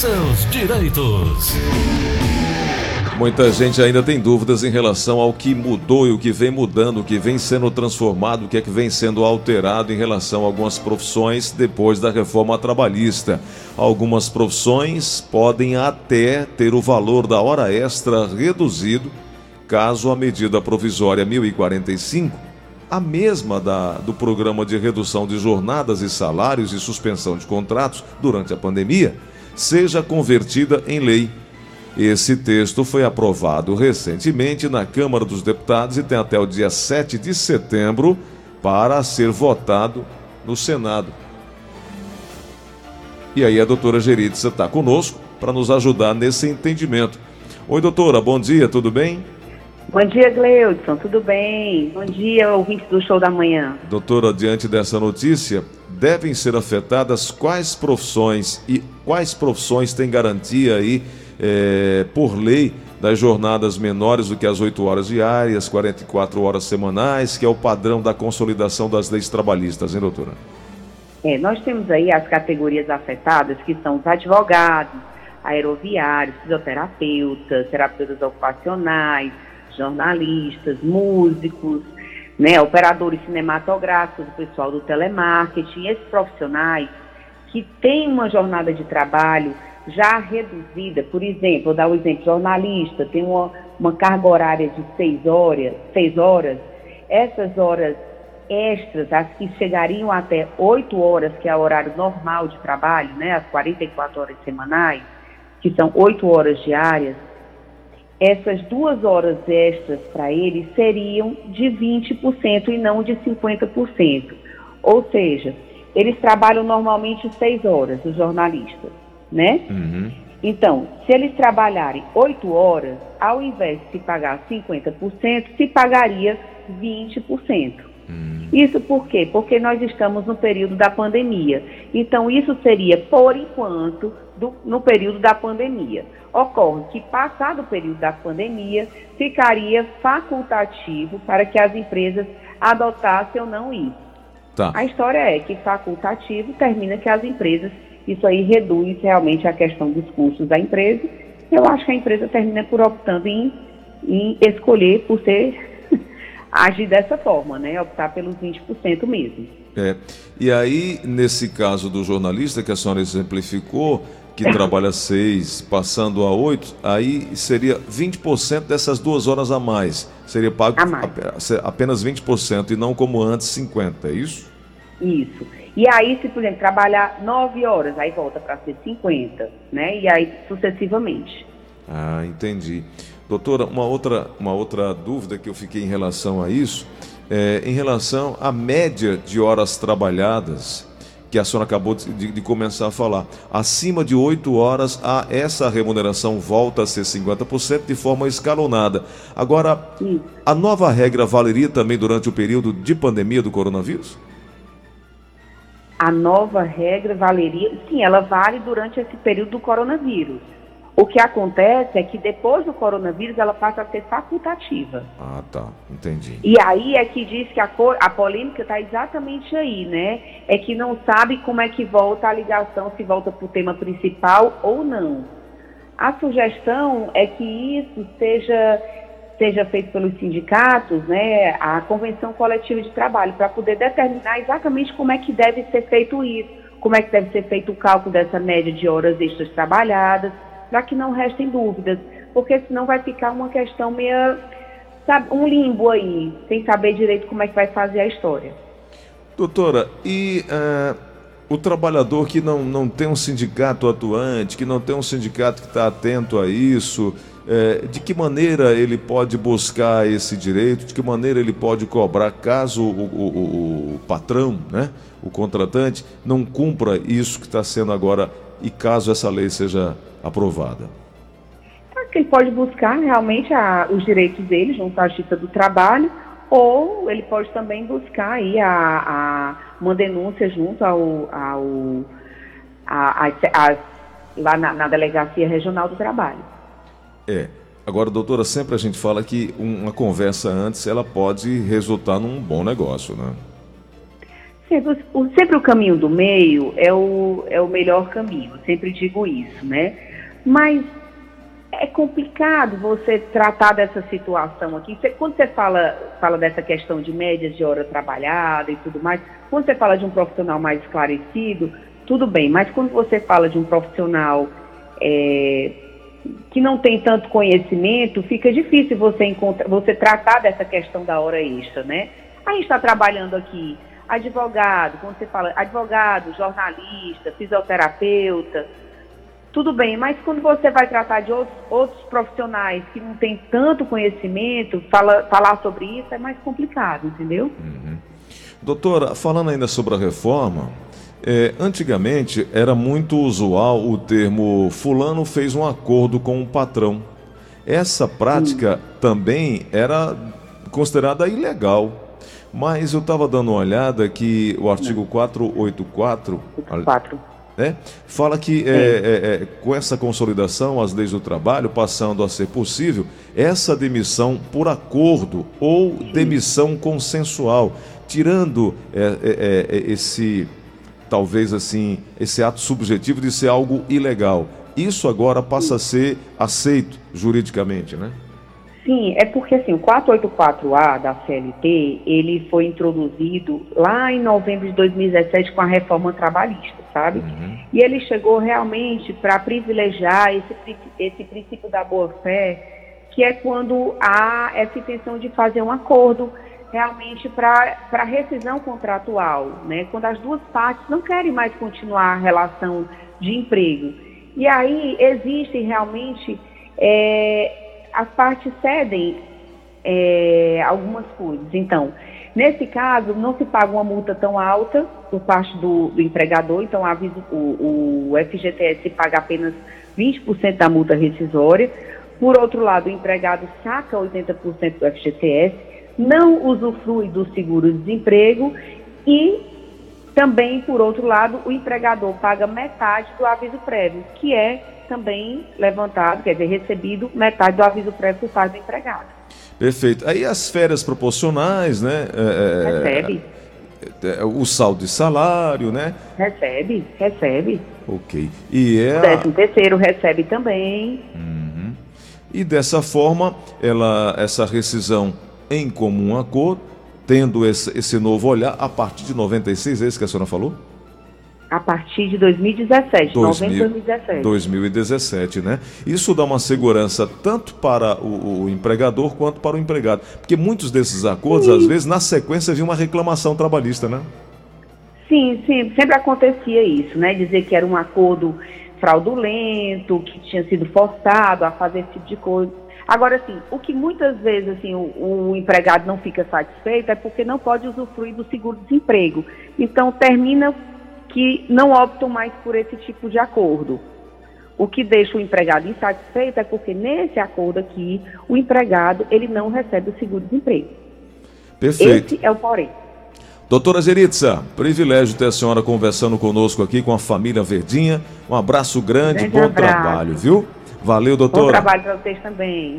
seus direitos. Muita gente ainda tem dúvidas em relação ao que mudou e o que vem mudando, o que vem sendo transformado, o que é que vem sendo alterado em relação a algumas profissões depois da reforma trabalhista. Algumas profissões podem até ter o valor da hora extra reduzido, caso a medida provisória 1045, a mesma da, do programa de redução de jornadas e salários e suspensão de contratos durante a pandemia, seja convertida em lei esse texto foi aprovado recentemente na Câmara dos Deputados e tem até o dia 7 de setembro para ser votado no Senado. E aí a doutora Geritza está conosco para nos ajudar nesse entendimento. Oi, doutora, bom dia, tudo bem? Bom dia, Gleudson, tudo bem? Bom dia, ouvintes do Show da Manhã. Doutora, diante dessa notícia, devem ser afetadas quais profissões e quais profissões têm garantia aí é, por lei das jornadas menores do que as 8 horas diárias, 44 horas semanais, que é o padrão da consolidação das leis trabalhistas, hein, doutora? É, nós temos aí as categorias afetadas, que são os advogados, aeroviários, fisioterapeutas, terapeutas ocupacionais, jornalistas, músicos, né, operadores cinematográficos, o pessoal do telemarketing, esses profissionais que têm uma jornada de trabalho já reduzida, por exemplo, vou dar o um exemplo, jornalista tem uma, uma carga horária de seis horas, seis horas, essas horas extras, as que chegariam até oito horas, que é o horário normal de trabalho, né, as 44 horas semanais, que são oito horas diárias, essas duas horas extras para eles seriam de 20% e não de 50%. Ou seja, eles trabalham normalmente seis horas, os jornalistas né? Uhum. Então, se eles trabalharem 8 horas, ao invés de se pagar 50%, se pagaria 20%. Isso por quê? Porque nós estamos no período da pandemia. Então, isso seria, por enquanto, do, no período da pandemia. Ocorre que, passado o período da pandemia, ficaria facultativo para que as empresas adotassem ou não isso. Tá. A história é que facultativo termina que as empresas isso aí reduz realmente a questão dos custos da empresa. Eu acho que a empresa termina por optando em, em escolher por ser agir dessa forma, né? Optar pelos 20% mesmo. É. E aí, nesse caso do jornalista que a senhora exemplificou, que trabalha seis, passando a oito, aí seria 20% dessas duas horas a mais. Seria pago apenas 20% e não como antes 50%, é isso? Isso. E aí, se, por exemplo, trabalhar 9 horas, aí volta para ser 50, né? E aí sucessivamente. Ah, entendi. Doutora, uma outra, uma outra dúvida que eu fiquei em relação a isso, é, em relação à média de horas trabalhadas, que a senhora acabou de, de, de começar a falar. Acima de 8 horas, a, essa remuneração volta a ser 50% de forma escalonada. Agora, Sim. a nova regra valeria também durante o período de pandemia do coronavírus? a nova regra valeria, sim, ela vale durante esse período do coronavírus. O que acontece é que depois do coronavírus ela passa a ser facultativa. Ah, tá, entendi. E aí é que diz que a, a polêmica está exatamente aí, né? É que não sabe como é que volta a ligação, se volta para o tema principal ou não. A sugestão é que isso seja seja feito pelos sindicatos, né, a convenção coletiva de trabalho, para poder determinar exatamente como é que deve ser feito isso, como é que deve ser feito o cálculo dessa média de horas extras trabalhadas, para que não restem dúvidas, porque senão vai ficar uma questão meio, um limbo aí, sem saber direito como é que vai fazer a história. Doutora, e uh, o trabalhador que não, não tem um sindicato atuante, que não tem um sindicato que está atento a isso, é, de que maneira ele pode buscar esse direito, de que maneira ele pode cobrar caso o, o, o patrão, né, o contratante, não cumpra isso que está sendo agora e caso essa lei seja aprovada? Ele pode buscar realmente a, os direitos dele junto à Justiça do Trabalho, ou ele pode também buscar aí a, a uma denúncia junto ao, ao a, a, lá na, na Delegacia Regional do Trabalho. É. Agora, doutora, sempre a gente fala que uma conversa antes ela pode resultar num bom negócio, né? Sempre o, sempre o caminho do meio é o, é o melhor caminho, eu sempre digo isso, né? Mas é complicado você tratar dessa situação aqui. Você, quando você fala, fala dessa questão de médias de hora trabalhada e tudo mais, quando você fala de um profissional mais esclarecido, tudo bem, mas quando você fala de um profissional é, que não tem tanto conhecimento, fica difícil você, encontrar, você tratar dessa questão da hora extra, né? A gente está trabalhando aqui advogado, quando você fala advogado, jornalista, fisioterapeuta, tudo bem, mas quando você vai tratar de outros, outros profissionais que não têm tanto conhecimento, fala, falar sobre isso é mais complicado, entendeu? Uhum. Doutora, falando ainda sobre a reforma, é, antigamente era muito usual o termo fulano fez um acordo com o patrão. Essa prática Sim. também era considerada ilegal. Mas eu estava dando uma olhada que o artigo 484. 4 né? Fala que é, é, é, com essa consolidação, as leis do trabalho passando a ser possível, essa demissão por acordo ou demissão consensual, tirando é, é, é, esse, talvez assim, esse ato subjetivo de ser algo ilegal. Isso agora passa a ser aceito juridicamente, né? Sim, é porque assim, o 484A da CLT, ele foi introduzido lá em novembro de 2017 com a reforma trabalhista, sabe? Uhum. E ele chegou realmente para privilegiar esse, esse princípio da boa-fé, que é quando há essa intenção de fazer um acordo realmente para rescisão contratual, né? Quando as duas partes não querem mais continuar a relação de emprego. E aí existem realmente... É, as partes cedem é, algumas coisas. Então, nesse caso, não se paga uma multa tão alta por parte do, do empregador, então aviso, o, o FGTS paga apenas 20% da multa rescisória. Por outro lado, o empregado saca 80% do FGTS, não usufrui do seguro-desemprego e também, por outro lado, o empregador paga metade do aviso prévio, que é também levantado, quer dizer, recebido metade do aviso prévio por parte do empregado. Perfeito. Aí as férias proporcionais, né? É, é recebe. É, o saldo de salário, né? Recebe, recebe. Ok. E é. O décimo terceiro recebe também. Uhum. E dessa forma, ela, essa rescisão em comum acordo, tendo esse, esse novo olhar, a partir de 96, é isso que a senhora falou? A partir de 2017, 2000, novembro de 2017. 2017, né? Isso dá uma segurança tanto para o, o, empregador quanto para o empregado. Porque muitos desses acordos, sim. às vezes, na sequência, vinha uma reclamação trabalhista, né? Sim, sim, sempre acontecia isso, né? Dizer que era um acordo fraudulento, que tinha sido forçado a fazer esse tipo de coisa. Agora, assim, o que muitas vezes assim, o, o empregado não fica satisfeito é porque não pode usufruir do seguro-desemprego. Então, termina que não optam mais por esse tipo de acordo. O que deixa o empregado insatisfeito é porque nesse acordo aqui, o empregado ele não recebe o seguro-desemprego. Perfeito. Esse é o porém. Doutora Geritza, privilégio ter a senhora conversando conosco aqui com a família Verdinha. Um abraço grande, grande bom abraço. trabalho, viu? Valeu, doutora. Bom trabalho para vocês também.